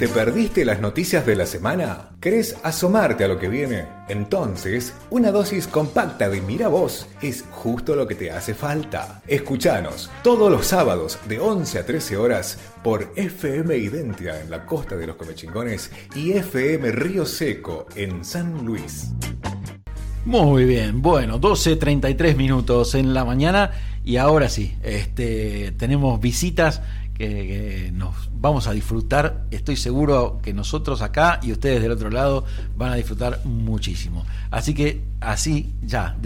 ¿Te perdiste las noticias de la semana? ¿Querés asomarte a lo que viene? Entonces, una dosis compacta de Mira Vos es justo lo que te hace falta. Escuchanos todos los sábados de 11 a 13 horas por FM Identia en la costa de los Comechingones y FM Río Seco en San Luis. Muy bien, bueno, 12.33 minutos en la mañana y ahora sí, este, tenemos visitas que, nos vamos a disfrutar. Estoy seguro que nosotros acá y ustedes del otro lado van a disfrutar muchísimo. Así que así ya,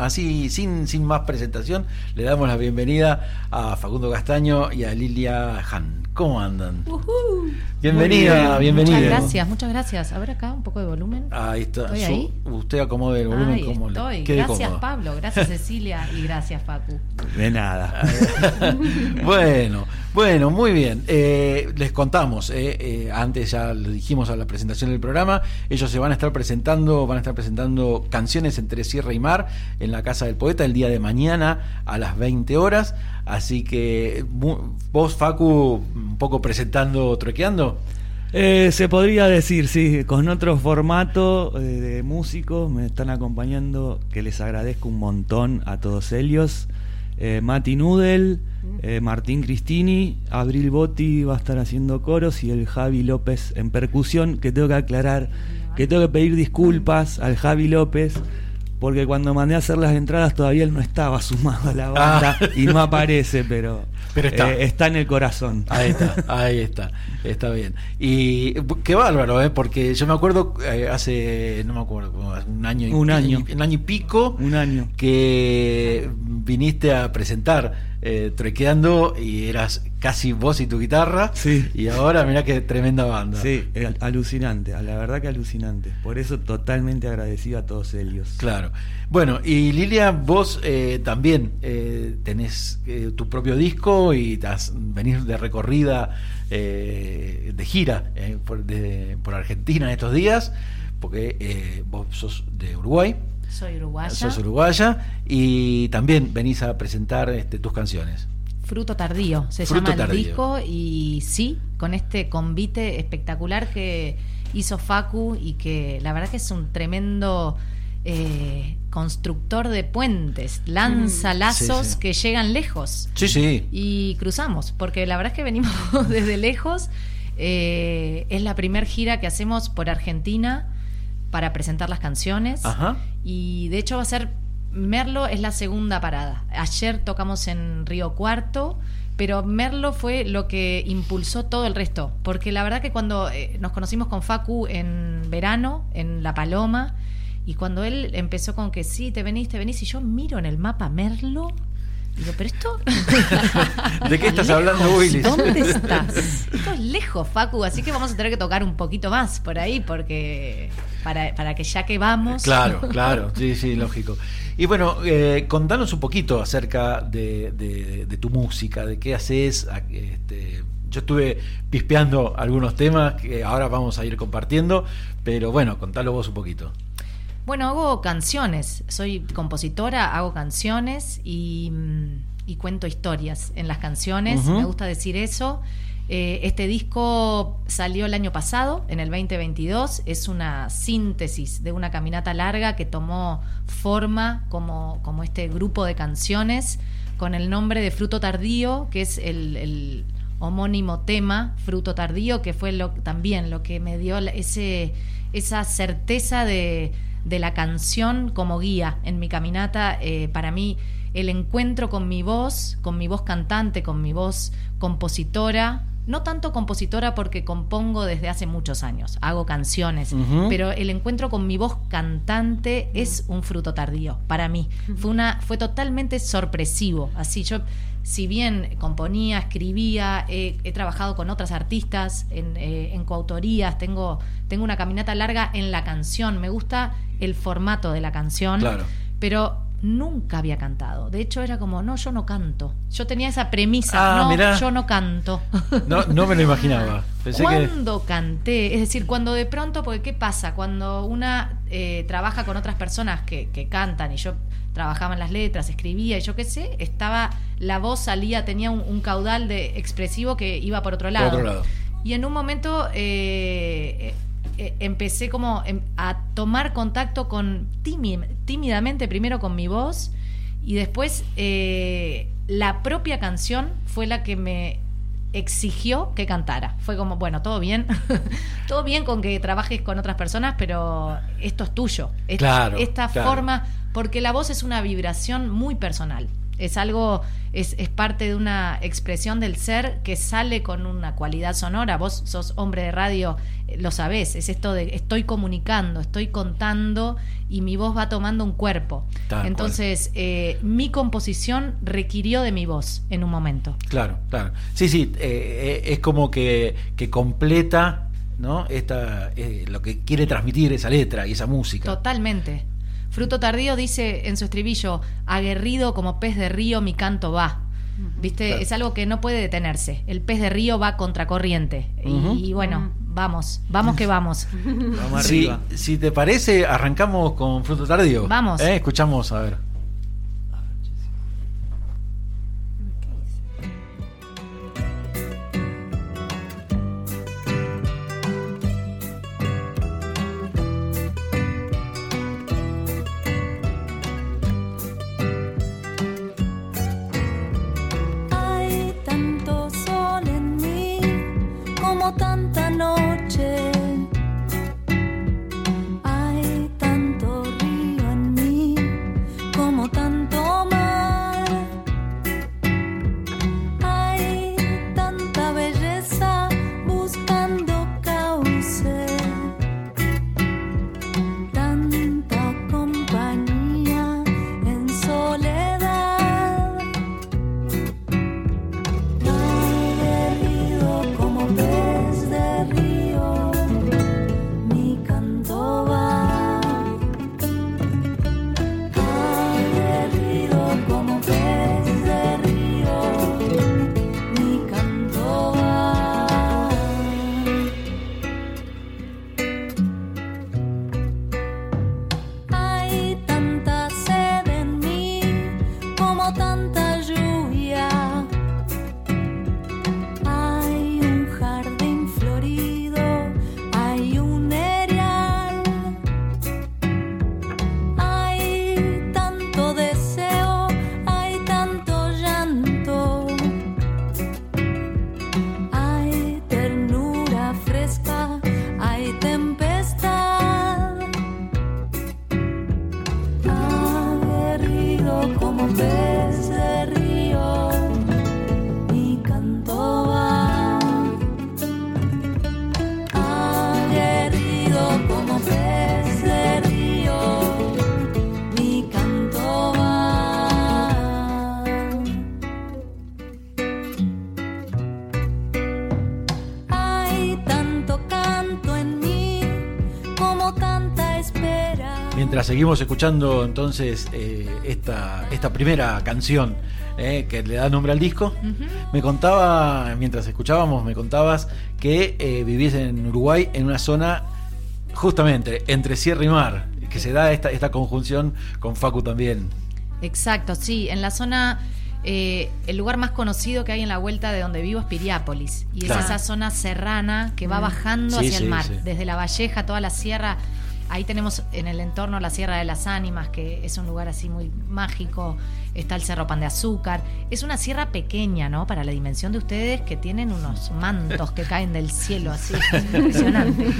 así sin, sin más presentación, le damos la bienvenida a Facundo Castaño y a Lilia Han. ¿Cómo andan? Bienvenida, bienvenida. Muchas gracias, muchas gracias. A ver acá un poco de volumen. Ahí está. Usted acomode el volumen ahí como estoy. Gracias Pablo, gracias Cecilia y gracias Facu. De nada. bueno, bueno, muy bien. Eh, les contamos, eh, eh, antes ya lo dijimos a la presentación del programa, ellos se van a estar presentando, van a estar presentando canciones entre Sierra y Mar en la Casa del Poeta el día de mañana a las 20 horas. Así que vos, Facu, un poco presentando, troqueando. Eh, se podría decir, sí, con otro formato eh, de músicos me están acompañando, que les agradezco un montón a todos ellos. Eh, Mati Nudel, eh, Martín Cristini, Abril Botti va a estar haciendo coros y el Javi López en percusión, que tengo que aclarar, que tengo que pedir disculpas al Javi López porque cuando mandé a hacer las entradas todavía él no estaba sumado a la banda ah. y no aparece, pero, eh, está. en el corazón. Ahí está, ahí está, está bien. Y qué bárbaro, ¿eh? porque yo me acuerdo eh, hace, no me acuerdo, un año, un año, un año y pico, un año que viniste a presentar eh, trequeando y eras casi vos y tu guitarra. Sí. Y ahora mirá qué tremenda banda. Sí, alucinante, la verdad que alucinante. Por eso totalmente agradecido a todos ellos. Claro. Bueno, y Lilia, vos eh, también eh, tenés eh, tu propio disco y venís de recorrida de gira por, por, Argentina en estos días, porque vos sos de Uruguay. Soy uruguaya. Sos uruguaya y también venís a presentar este, tus canciones. Fruto Tardío se llama el disco y sí, con este convite espectacular que hizo Facu y que la verdad que es un tremendo eh, constructor de puentes, lanza mm. lazos que llegan lejos. Sí, sí. Y cruzamos, porque la verdad es que venimos desde lejos. Eh, es la primer gira que hacemos por Argentina para presentar las canciones. Y de hecho va a ser, Merlo es la segunda parada. Ayer tocamos en Río Cuarto, pero Merlo fue lo que impulsó todo el resto. Porque la verdad que cuando eh, nos conocimos con Facu en verano, en La Paloma, y cuando él empezó con que sí, te venís, te venís, y yo miro en el mapa Merlo Digo, pero esto. ¿De qué estás hablando, Willy? ¿Dónde estás? Esto es lejos, Facu, así que vamos a tener que tocar un poquito más por ahí, porque. Para, para que ya que vamos. Claro, claro, sí, sí, lógico. Y bueno, eh, contanos un poquito acerca de, de, tu música, de qué haces. Este, yo estuve pispeando algunos temas que ahora vamos a ir compartiendo, pero bueno, contalo vos un poquito. Bueno, hago canciones, soy compositora, hago canciones y, mm, cuento historias en las canciones, me gusta decir eso. Eh, este disco salió el año pasado, en el 2022, es una síntesis de una caminata larga que tomó forma como, como este grupo de canciones con el nombre de Fruto Tardío, que es el, homónimo tema, Fruto Tardío, que fue lo, también lo que me dio ese, esa certeza de de la canción como guía en mi caminata. Eh, para mí, el encuentro con mi voz, con mi voz cantante, con mi voz compositora, no tanto compositora porque compongo desde hace muchos años, hago canciones, pero el encuentro con mi voz cantante es un fruto tardío para mí. Fue una fue totalmente sorpresivo, así yo si bien componía, escribía, he, trabajado con otras artistas en, eh, en, coautorías, tengo, tengo una caminata larga en la canción, me gusta el formato de la canción, pero nunca había cantado. De hecho, era como, no, yo no canto. Yo tenía esa premisa, ah, no, yo no canto. No, no me lo imaginaba. cuando canté, es decir, cuando de pronto, porque ¿qué pasa? Cuando una eh, trabaja con otras personas que, que cantan y yo trabajaba en las letras, escribía y yo qué sé, estaba, la voz salía, tenía un, caudal de expresivo que iba por otro lado. Por otro lado. Y en un momento eh, eh, empecé como em, a tomar contacto con tímidamente, primero con mi voz, y después eh, la propia canción fue la que me exigió que cantara. Fue como, bueno, todo bien, todo bien con que trabajes con otras personas, pero esto es tuyo. claro, esta forma, porque la voz es una vibración muy personal. Es algo, es, es, parte de una expresión del ser que sale con una cualidad sonora. Vos sos hombre de radio, eh, lo sabés. Es esto de estoy comunicando, estoy contando y mi voz va tomando un cuerpo. Entonces, eh, mi composición requirió de mi voz en un momento. Claro, claro. Sí, sí, eh, es como que, que completa ¿no? Esta, lo que quiere transmitir esa letra y esa música. Totalmente. Fruto Tardío dice en su estribillo, aguerrido como pez de río mi canto va. ¿Viste? Es algo que no puede detenerse. El pez de río va contracorriente. y, bueno, vamos, vamos que vamos. vamos si, si, te parece, arrancamos con Fruto Tardío. Vamos. ¿Eh? Escuchamos, a ver. Seguimos escuchando entonces eh, esta, esta primera canción eh, que le da nombre al disco. Me contaba, mientras escuchábamos, me contabas que eh, vivís en Uruguay en una zona justamente entre sierra y mar, que se da esta, esta conjunción con Facu también. Exacto, sí, en la zona... el lugar más conocido que hay en la vuelta de donde vivo es Piriápolis. Y es esa zona serrana que va mm. bajando hacia el mar. Desde la Valleja, toda la sierra Ahí tenemos en el entorno la Sierra de las Ánimas, que es un lugar así muy mágico. Está el Cerro Pan de Azúcar. Es una sierra pequeña, ¿no? Para la dimensión de ustedes, que tienen unos mantos que caen del cielo, así. impresionante.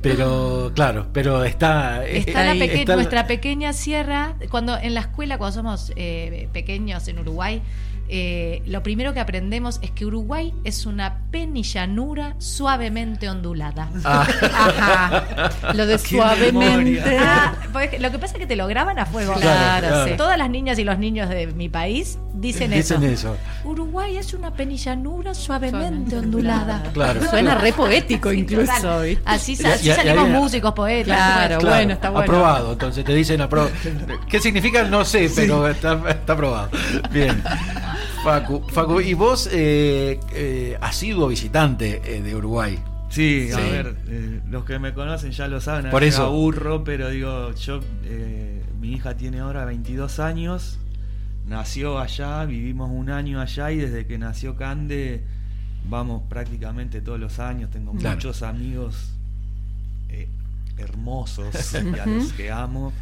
Pero, claro, pero está. Eh, está, nuestra pequeña sierra. Cuando en la escuela, cuando somos eh, pequeños en Uruguay, eh, lo primero que aprendemos es que Uruguay es una penillanura suavemente ondulada. Ah. Ajá. Lo de suavemente. Ah, pues, lo que pasa es que te lo graban a fuego. Claro, Todas las niñas y los niños de mi país dicen, eso. Uruguay es una penillanura suavemente ondulada. Claro. Suena re poético incluso. Así, salimos músicos, poetas. Claro, bueno, está bueno. Aprobado, entonces te dicen aprobado. ¿Qué significa? No sé, pero está, está aprobado. Bien. Facu, Facu, y vos eh, eh, has sido visitante eh, de Uruguay. Sí, a ver, los que me conocen ya lo saben, por eso aburro, pero digo, yo, mi hija tiene ahora 22 años, nació allá, vivimos un año allá y desde que nació Cande vamos prácticamente todos los años, tengo Claro. muchos amigos eh, hermosos y a los que amo.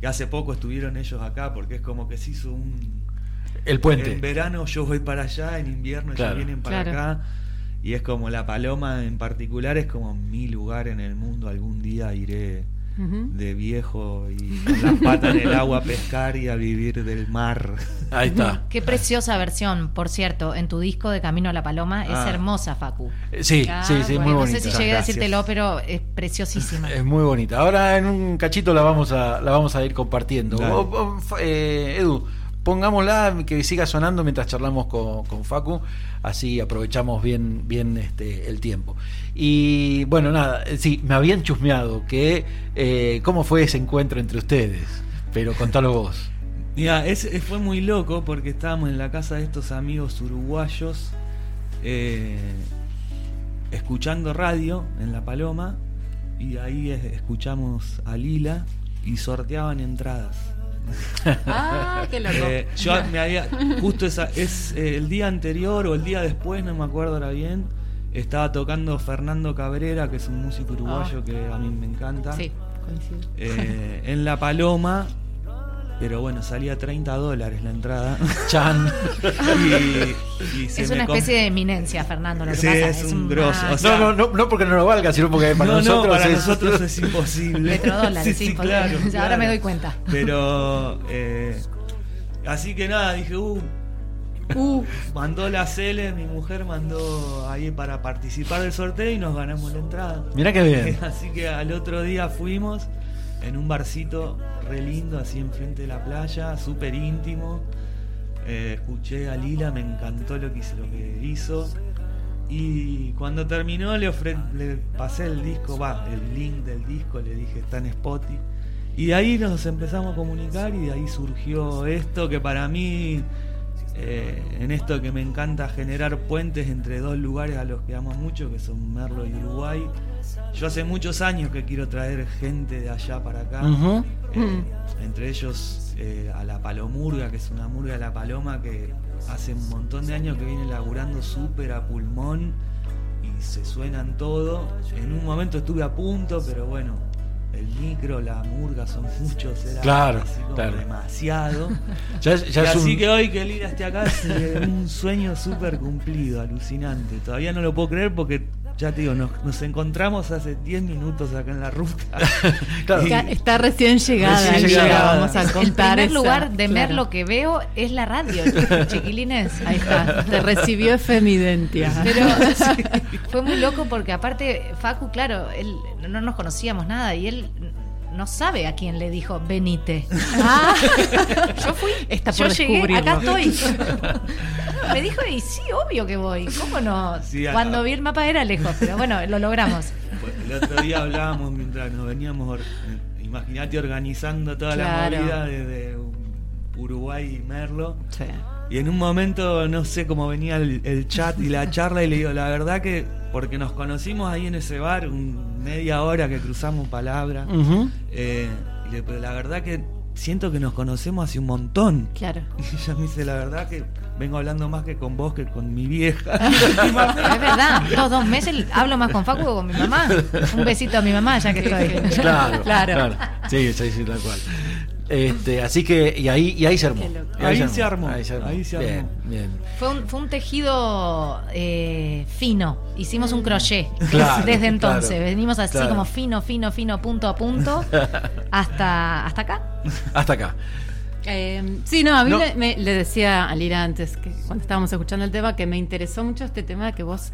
Que hace poco estuvieron ellos acá porque es como que se hizo un... El puente. En verano yo voy para allá, en invierno Claro. ellos vienen para Claro. acá. Y es como la paloma en particular, es como mi lugar en el mundo. Algún día iré de viejo y con las patas en el agua a pescar y a vivir del mar. Ahí está. Qué preciosa versión, por cierto, en tu disco de Camino a la Paloma. Es Ah. hermosa, Facu. Sí, Ah, sí, sí, bueno, muy No bonita. sé si llegué a Gracias. decírtelo, pero es preciosísima. Es muy bonita. Ahora en un cachito la vamos a, la vamos a ir compartiendo. O- o, eh, Edu, pongámosla que siga sonando mientras charlamos con, con Facu, así aprovechamos bien, bien este, el tiempo. Y bueno, nada, eh, sí, me habían chusmeado que eh, cómo fue ese encuentro entre ustedes, pero contalo vos. Mira, fue muy loco porque estábamos en la casa de estos amigos uruguayos eh, escuchando radio en La Paloma y ahí escuchamos a Lila y sorteaban entradas. Ah, qué loco. Eh, yo me había justo esa es eh, el día anterior o el día después, no me acuerdo ahora bien, estaba tocando Fernando Cabrera, que es un músico uruguayo que a mí me encanta. Sí, coincido. eh, en La Paloma, pero bueno, salía 30 dólares la entrada. Chan. y, y se es me una especie de eminencia, Fernando. Lo que Sí, pasa es un una- grosso, o sea- No, no, no, no porque no lo valga, sino porque para no, nosotros no, para es... nosotros es imposible. Petrodólares, Sí, sí, porque- claro, Ahora claro. me doy cuenta. Pero, eh, así que nada, dije, uh, Uh, mandó la Cele, mi mujer mandó ahí para participar del sorteo y nos ganamos la entrada. Mirá qué bien. Así que al otro día fuimos en un barcito re lindo, así enfrente de la playa, súper íntimo. Eh, escuché a Lila, me encantó lo que hizo. Y cuando terminó le, ofre- le pasé el disco, va, el link del disco, le dije está en Spotify. Y de ahí nos empezamos a comunicar y de ahí surgió esto que para mí, eh, en esto que me encanta generar puentes entre dos lugares a los que amo mucho, que son Merlo y Uruguay. Yo hace muchos años que quiero traer gente de allá para acá. Eh, entre ellos eh, a la Palomurga, que es una murga de la Paloma que hace un montón de años que viene laburando súper a pulmón y se suenan todo. En un momento estuve a punto, pero bueno, el micro, la murga son muchos, era Claro, así como claro. demasiado. Ya, es- ya y es así un- que hoy que Lira esté acá es un sueño súper cumplido, alucinante. Todavía no lo puedo creer porque, ya te digo, nos, nos encontramos hace 10 minutos acá en la ruta. Claro. está, está recién llegada. Recién llegada. Vamos a El contar primer esa- lugar de claro. Merlo que veo es la radio, chiquilines. Ahí está. Te recibió Femidentia. Pero fue muy loco porque aparte Facu, claro, él no nos conocíamos nada y él no sabe a quién le dijo venite. Ah, Yo fui, Está yo por llegué, descubrirlo. acá estoy. Me dijo y sí, obvio que voy. ¿Cómo no? Sí, Cuando vi el mapa era lejos, pero bueno, lo logramos. El otro día hablábamos mientras nos veníamos, eh, imagínate organizando toda Claro. la movida desde Uruguay y Merlo. sí. Y en un momento no sé cómo venía el, el chat y la charla y le digo, la verdad que porque nos conocimos ahí en ese bar, un- media hora que cruzamos palabras, Ujú. eh, y le- pero la verdad que siento que nos conocemos hace un montón. Claro. Y ella me dice, la verdad que vengo hablando más que con vos que con mi vieja. Es verdad, dos, dos meses hablo más con Facu que con mi mamá. Un besito a mi mamá ya que estoy. Claro, Claro. claro. Sí, sí, sí, tal cual. Este, así que, y ahí, y ahí se armó. Ahí se armó, ahí se bien, armó. bien. Fue un, fue un tejido eh, fino. Hicimos un crochet Claro, desde entonces. claro, Venimos así claro. como fino, fino, fino, punto a punto, hasta, hasta acá. Hasta acá. Eh, sí, no, a mí No. Le, me- le decía a Lira antes, que cuando estábamos escuchando el tema, que me interesó mucho este tema de que vos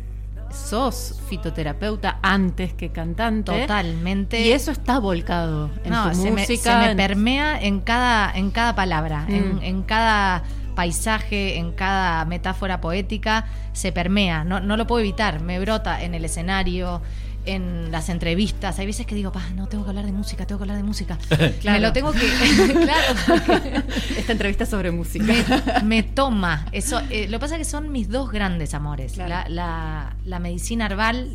sos fitoterapeuta antes que cantante. Totalmente. Y eso está volcado en no, tu se, me, música. se me permea en cada, en cada palabra, en, Mm. en cada paisaje, en cada metáfora poética, se permea. No, no lo puedo evitar. Me brota en el escenario, en las entrevistas. Hay veces que digo, pa, no tengo que hablar de música, tengo que hablar de música. Claro. Me lo tengo que. claro. Esta entrevista es sobre música. me, me toma. Eso, eh, lo que pasa es que son mis dos grandes amores. Claro. La, la- la medicina herbal,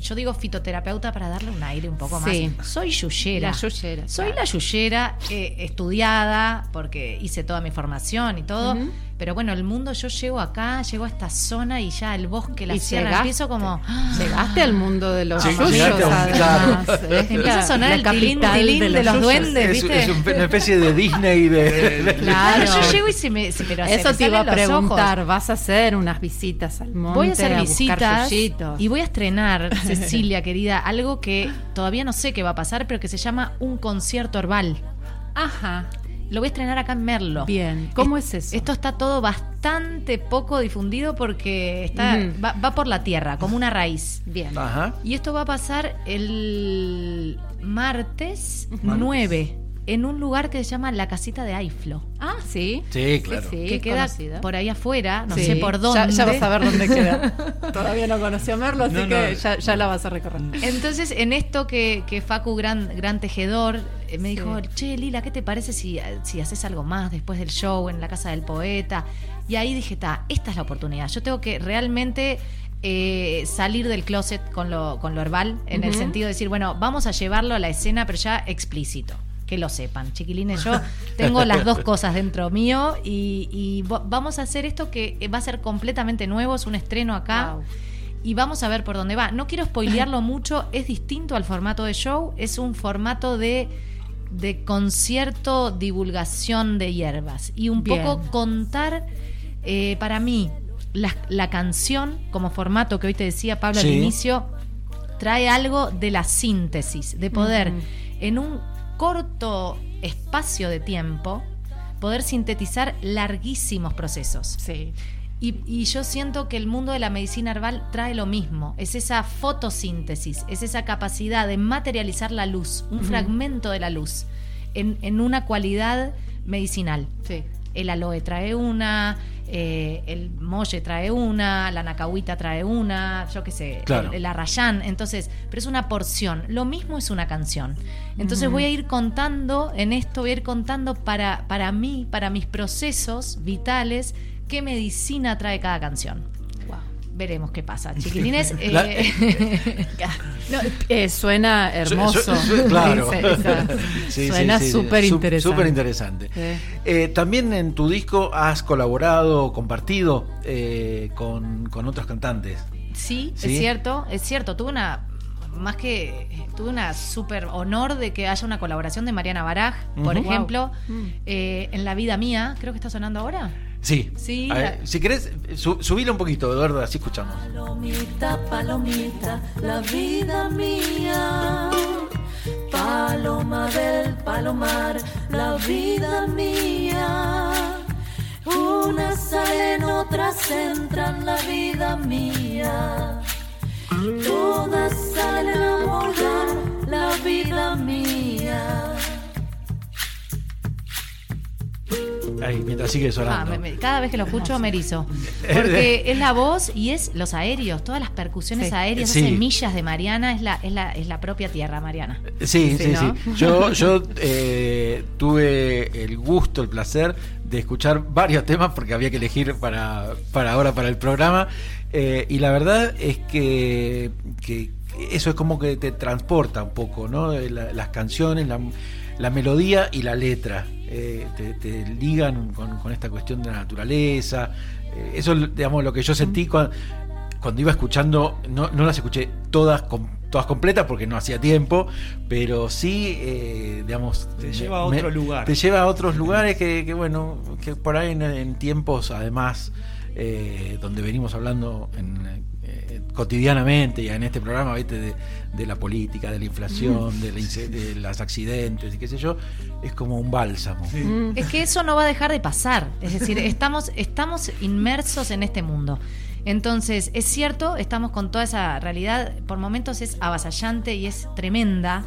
yo digo fitoterapeuta para darle un aire un poco Sí. más. Soy yuyera. La yuyera, Soy claro. la yuyera eh, estudiada, porque hice toda mi formación y todo. Ujú. Pero bueno, el mundo, yo llego acá, llego a esta zona y ya el bosque, la Y sierra, llegaste- empiezo como... Llegaste al mundo de los a un- además. Empieza a sonar el tilín, de los duendes. Es, ¿viste? es un- una especie de Disney de, de- Claro. Yo llego y se me... se- pero se Eso te iba a ojos. preguntar. ¿Vas a hacer unas visitas al monte? Voy a hacer buscar visitas y voy a estrenar, Cecilia querida, algo que todavía no sé qué va a pasar, pero que se llama un concierto herbal. Ajá. Lo voy a estrenar acá en Merlo. Bien. ¿Cómo es eso? Esto está todo bastante poco difundido porque está, Ujú. va, va por la tierra, como una raíz. Bien. Ajá. Y esto va a pasar el martes 9 en un lugar que se llama La Casita de Aiflo. Ah, sí. Sí, claro. Sí, que queda por ahí afuera, no Sí. sé por dónde. Ya, ya vas a ver dónde queda. Todavía no conoció a Merlo, así No, no. que ya, ya la vas a recorrer. Entonces, en esto que, que Facu, gran, gran tejedor, eh, me Sí. dijo, che, Lila, ¿qué te parece si, si haces algo más después del show en la casa del poeta? Y ahí dije, ta, esta es la oportunidad. Yo tengo que realmente eh, salir del closet con lo, con lo herbal, en el sentido de decir, bueno, vamos a llevarlo a la escena, pero ya explícito. Que lo sepan, chiquilines. Yo tengo las dos cosas dentro mío y, vamos a hacer esto que va a ser completamente nuevo, es un estreno acá Wow. y vamos a ver por dónde va. No quiero spoilearlo mucho, es distinto al formato de show, es un formato de, de concierto, divulgación de hierbas y un Bien. poco contar, eh, para mí, la, la canción como formato que hoy te decía Pablo Sí. al inicio, trae algo de la síntesis, de poder en un corto espacio de tiempo poder sintetizar larguísimos procesos. Sí. Y, y yo siento que el mundo de la medicina herbal trae lo mismo, es esa fotosíntesis, es esa capacidad de materializar la luz, un fragmento de la luz, en, en una cualidad medicinal. Sí. El aloe trae una, eh, el molle trae una, la nacahuita trae una, yo qué sé, Claro. el, el arrayán. Entonces, pero es una porción. Lo mismo es una canción. Entonces voy a ir contando, en esto voy a ir contando para, para mí, para mis procesos vitales, qué medicina trae cada canción. Veremos qué pasa. Chiquilines, eh, La- No, eh, suena hermoso. Su- su- su- claro. Sí, suena sí, sí. súper interesante. Súper interesante. Eh, también en tu disco has colaborado, compartido eh, con, con otros cantantes. Sí, ¿Sí? es cierto, es cierto. Tuve una, más que, tuve una súper honor de que haya una colaboración de Mariana Baraj, por ejemplo, Wow. Mm. eh, en La Vida Mía, creo que está sonando ahora. Sí. Sí, A ver, si querés, su, subile un poquito, Eduardo, así escuchamos. Palomita, palomita, la vida mía. Paloma del palomar, la vida mía. Unas salen, otras entran, la vida mía. Todas salen a volar, la vida mía. Ahí, mientras sigue Ah, sonando. me- me- cada vez que lo escucho me erizo. Porque es la voz y es los aéreos, todas las percusiones Sí. aéreas, Sí. esas semillas de Mariana, es la, es la, es la propia tierra, Mariana. Sí, sí, Sí. Yo, yo eh, tuve el gusto, el placer de escuchar varios temas porque había que elegir para, para ahora, para el programa. Eh, y la verdad es que, que eso es como que te transporta un poco, ¿no? La- las canciones, la, la melodía y la letra. eh, te, te ligan con, con esta cuestión de la naturaleza. Eh, eso es, digamos, lo que yo sentí cuando, cuando iba escuchando, no, no las escuché todas todas completas porque no hacía tiempo, pero sí, eh, digamos... Te lleva a otro lugar. Te lleva a otros lugares que, que, bueno, que por ahí en, en tiempos además donde venimos hablando en, cotidianamente y en este programa ¿viste? De, de la política, de la inflación, de, la de los accidentes y qué sé yo, es como un bálsamo. Mm. Es que eso no va a dejar de pasar. Es decir, estamos, estamos inmersos en este mundo. Entonces, es cierto, estamos con toda esa realidad, por momentos es avasallante y es tremenda.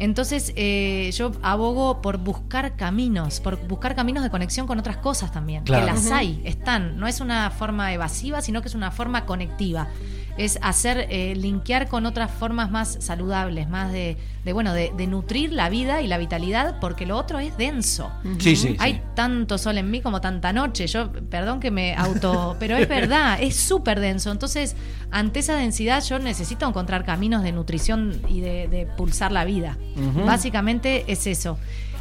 Entonces, eh, yo abogo por buscar caminos, por buscar caminos de conexión con otras cosas también. Claro. Que las hay, están. No es una forma evasiva, sino que es una forma conectiva. Es hacer, eh, linkear con otras formas más saludables, más de, de bueno, de, de nutrir la vida y la vitalidad, porque lo otro es denso. Sí, sí, Hay sí. tanto sol en mí como tanta noche. Yo, perdón que me auto, pero es verdad, es súper denso. Entonces, ante esa densidad, yo necesito encontrar caminos de nutrición y de, de pulsar la vida. Básicamente es eso.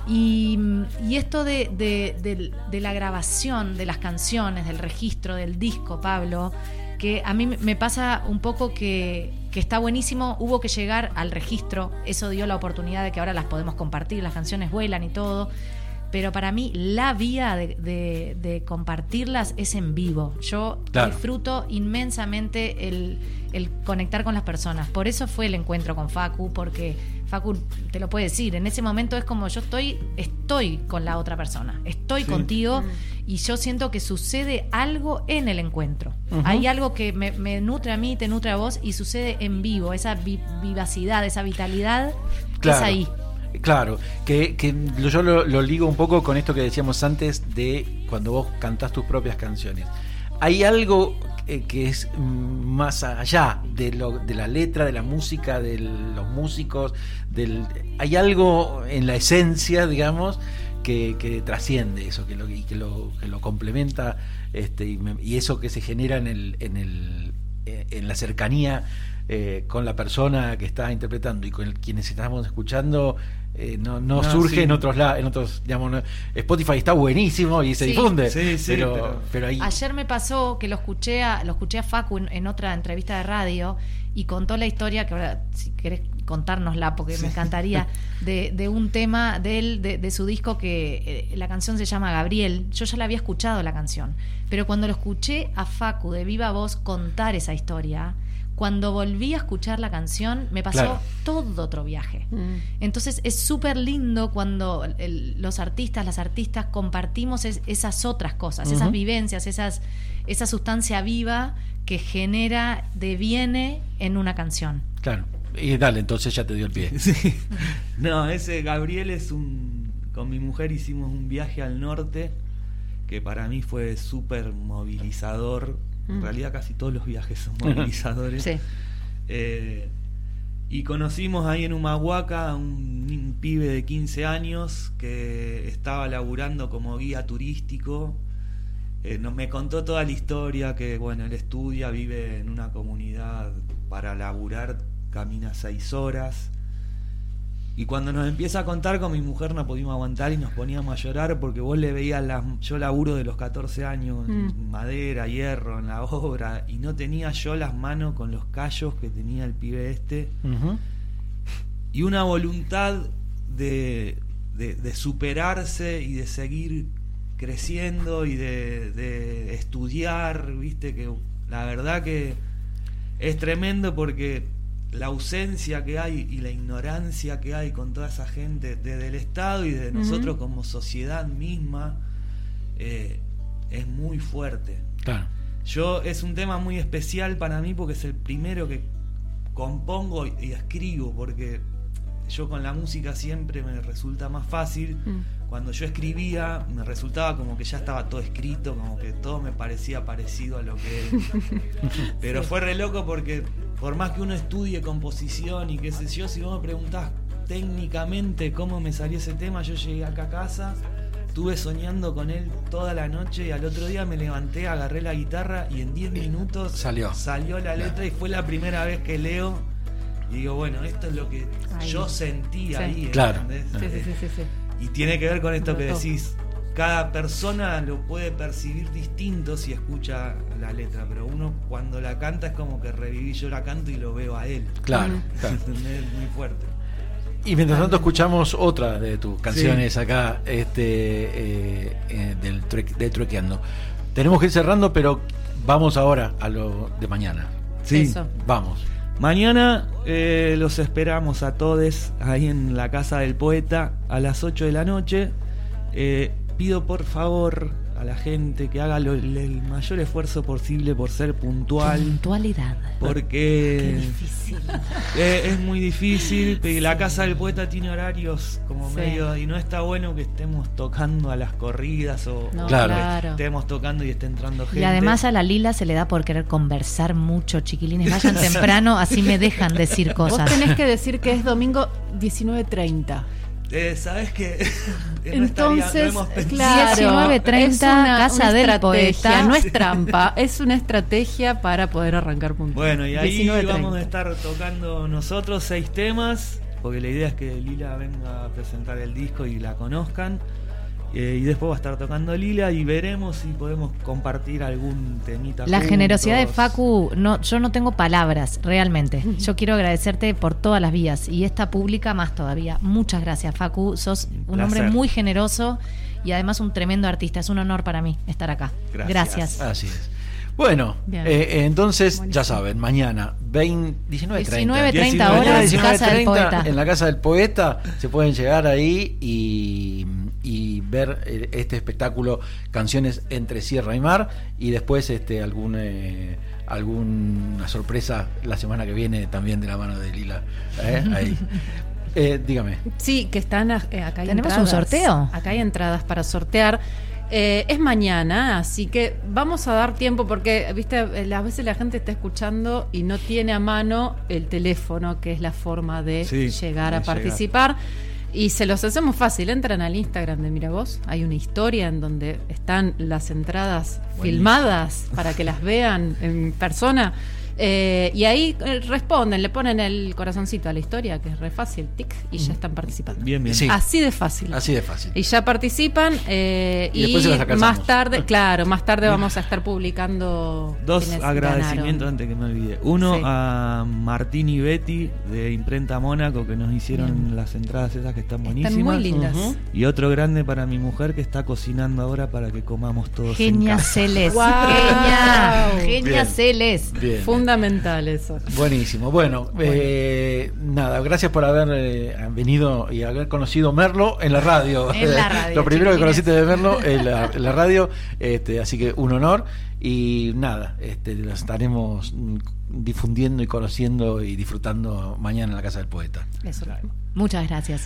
Y, y esto de, de- de- de la grabación de las canciones, del registro del disco, Pablo, que a mí me- pasa un poco que, que está buenísimo, hubo que llegar al registro, eso dio la oportunidad de que ahora las podemos compartir, las canciones vuelan y todo, pero para mí la vía de, de- de compartirlas es en vivo. Yo Claro. disfruto inmensamente el, el conectar con las personas. Por eso fue el encuentro con Facu, porque Facu te lo puede decir, en ese momento es como yo estoy, estoy con la otra persona, estoy Sí. contigo y yo siento que sucede algo en el encuentro. Hay algo que me, me nutre a mí, te nutre a vos y sucede en vivo, esa vi- vivacidad, esa vitalidad que es ahí. Claro, que, que lo- yo lo, lo ligo un poco con esto que decíamos antes de cuando vos cantás tus propias canciones. Hay algo eh, que es mm, más allá de, lo, de la letra, de la música, de los músicos, del, hay algo en la esencia, digamos, que, que trasciende eso, que lo, y que lo, que lo complementa, este, y, me- y eso que se genera en el, en el eh, en la cercanía eh, con la persona que está interpretando y con el- quienes estamos escuchando eh, no, no, No, surge sí. en otros lados, en otros, digamos, no- Spotify está buenísimo y se Sí. difunde, Sí, sí, pero, pero- pero ahí Ayer me pasó que lo escuché a, lo escuché a Facu en, en otra entrevista de radio y contó la historia, que ahora si querés contárnosla porque me encantaría, de, de un tema de él, de, de su disco que eh, la canción se llama Gabriel. Yo ya la había escuchado la canción, pero cuando lo escuché a Facu de viva voz contar esa historia, cuando volví a escuchar la canción me pasó Claro. todo otro viaje. Mm. Entonces es súper lindo cuando el- los artistas, las artistas compartimos es- esas otras cosas, esas vivencias, esas, esa sustancia viva que genera, deviene en una canción. claro. Y dale, entonces ya te dio el pie. Sí. No, ese Gabriel es un. Con mi mujer hicimos un viaje al norte que para mí fue súper movilizador. En Mm. realidad, casi todos los viajes son movilizadores. Sí. Eh, y conocimos ahí en Humahuaca a un, un pibe de 15 años que estaba laburando como guía turístico. Eh, nos, me contó toda la historia, que bueno, él estudia, vive en una comunidad para laburar, camina seis horas. Y cuando nos empieza a contar con mi mujer no pudimos aguantar y nos poníamos a llorar porque vos le veías las... Yo laburo de los 14 años, en Mm. madera, hierro, en la obra, y no tenía yo las manos con los callos que tenía el pibe este. Y una voluntad de, de- de superarse y de seguir creciendo y de, de estudiar, viste, que la verdad que es tremendo porque la ausencia que hay y la ignorancia que hay con toda esa gente desde el Estado y de Ujú. nosotros como sociedad misma eh, es muy fuerte. Claro. Yo es un tema muy especial para mí porque es el primero que compongo y, y escribo porque yo con la música siempre me resulta más fácil. Mm. Cuando yo escribía me resultaba como que ya estaba todo escrito, como que todo me parecía parecido a lo que Pero fue re loco porque por más que uno estudie composición y qué sé yo, si vos me preguntás técnicamente cómo me salió ese tema, yo llegué acá a casa, estuve soñando con él toda la noche y al otro día me levanté, agarré la guitarra y en 10 minutos Salió. salió la letra y fue la primera vez que leo y digo, bueno, esto es lo que Ahí. yo sentí Sí. ahí. Claro. ¿entendés? Sí, sí, sí, sí, sí. Y tiene que ver con esto que decís. Cada persona lo puede percibir distinto si escucha la letra, pero uno cuando la canta es como que reviví, yo la canto y lo veo a él. Claro, claro. Muy fuerte. Y mientras tanto escuchamos otra de tus canciones acá, este, eh, eh, del, true- de Truequeando. Tenemos que ir cerrando, pero vamos ahora a lo de mañana. Sí. Eso. Vamos. Mañana eh, los esperamos a todos ahí en la casa del poeta a las 8 de la noche. Eh, pido por favor a la gente que haga lo- el mayor esfuerzo posible por ser puntual. Puntualidad. Porque Qué difícil. Eh, es muy difícil, la casa del poeta tiene horarios como Sí. medio y no está bueno que estemos tocando a las corridas o, No, o Claro. que estemos tocando y esté entrando gente. Y además a la Lila se le da por querer conversar mucho, chiquilines. Vayan temprano, así me dejan decir Vos cosas. tenés que decir que es domingo 19.30. Eh, ¿Sabes qué? no estaría- no Entonces, claro, 19:30, es una, Casa una del estrategia, Poeta. no es trampa, es una estrategia para poder arrancar puntual. Bueno, y ahí 19:30. vamos a estar tocando nosotros seis temas porque la idea es que Lila venga a presentar el disco y la conozcan. Eh, y después va a estar tocando Lila y veremos si podemos compartir algún temita. La generosidad de. Facu, no, yo no tengo palabras, realmente. Yo quiero agradecerte por todas las vías y esta pública más todavía. Muchas gracias, Facu. Sos un hombre muy generoso y además un tremendo artista. Es un honor para mí estar acá. Gracias. Gracias. Así es. Bueno, eh, eh, entonces ya saben, mañana 20, 19.30. 19.30 horas, Mañana Casa del 19.30, Poeta. En la Casa del Poeta se pueden llegar ahí y, y ver eh, este espectáculo Canciones entre Sierra y Mar y después este algún eh, alguna sorpresa la semana que viene también de la mano de Lila. ¿eh? Ahí. Eh, dígame. Sí, que están eh, acá hay ¿Tenemos entradas. un sorteo? Acá hay entradas para sortear. Eh, es mañana, así que vamos a dar tiempo porque, viste, a veces la gente está escuchando y no tiene a mano el teléfono, que es la forma de Sí, llegar de a llegar. Y se los hacemos fácil. Entran al Instagram de Miravoz. Hay una historia en donde están las entradas filmadas para que las vean en persona. Eh, y ahí eh, responden, le ponen el corazoncito a la historia, que es re fácil, tic, y ya están participando. Bien, bien. Sí. Así de fácil. Así de fácil. Y ya participan eh, Y y, después se las alcanzamos. más tarde, claro, más tarde vamos a estar publicando Dos agradecimientos ganaron. antes que me olvide. Uno Sí. a Martín y Betty de Imprenta Mónaco que nos hicieron Bien. las entradas esas que están Están buenísimas. muy lindas. Y otro grande para mi mujer que está cocinando ahora para que comamos todos Genia en casa. Celes. Guau. Genia. Genia Bien. Celes. Bien. Fundamental eso. Buenísimo. Bueno, eh, nada, gracias por haber eh, venido y haber conocido Merlo en la radio. En la radio, Lo primero que conociste de Merlo en la, en la radio, este, así que un honor. Y nada, este, lo estaremos difundiendo y conociendo y disfrutando mañana en la Casa del Poeta. Eso. Muchas gracias.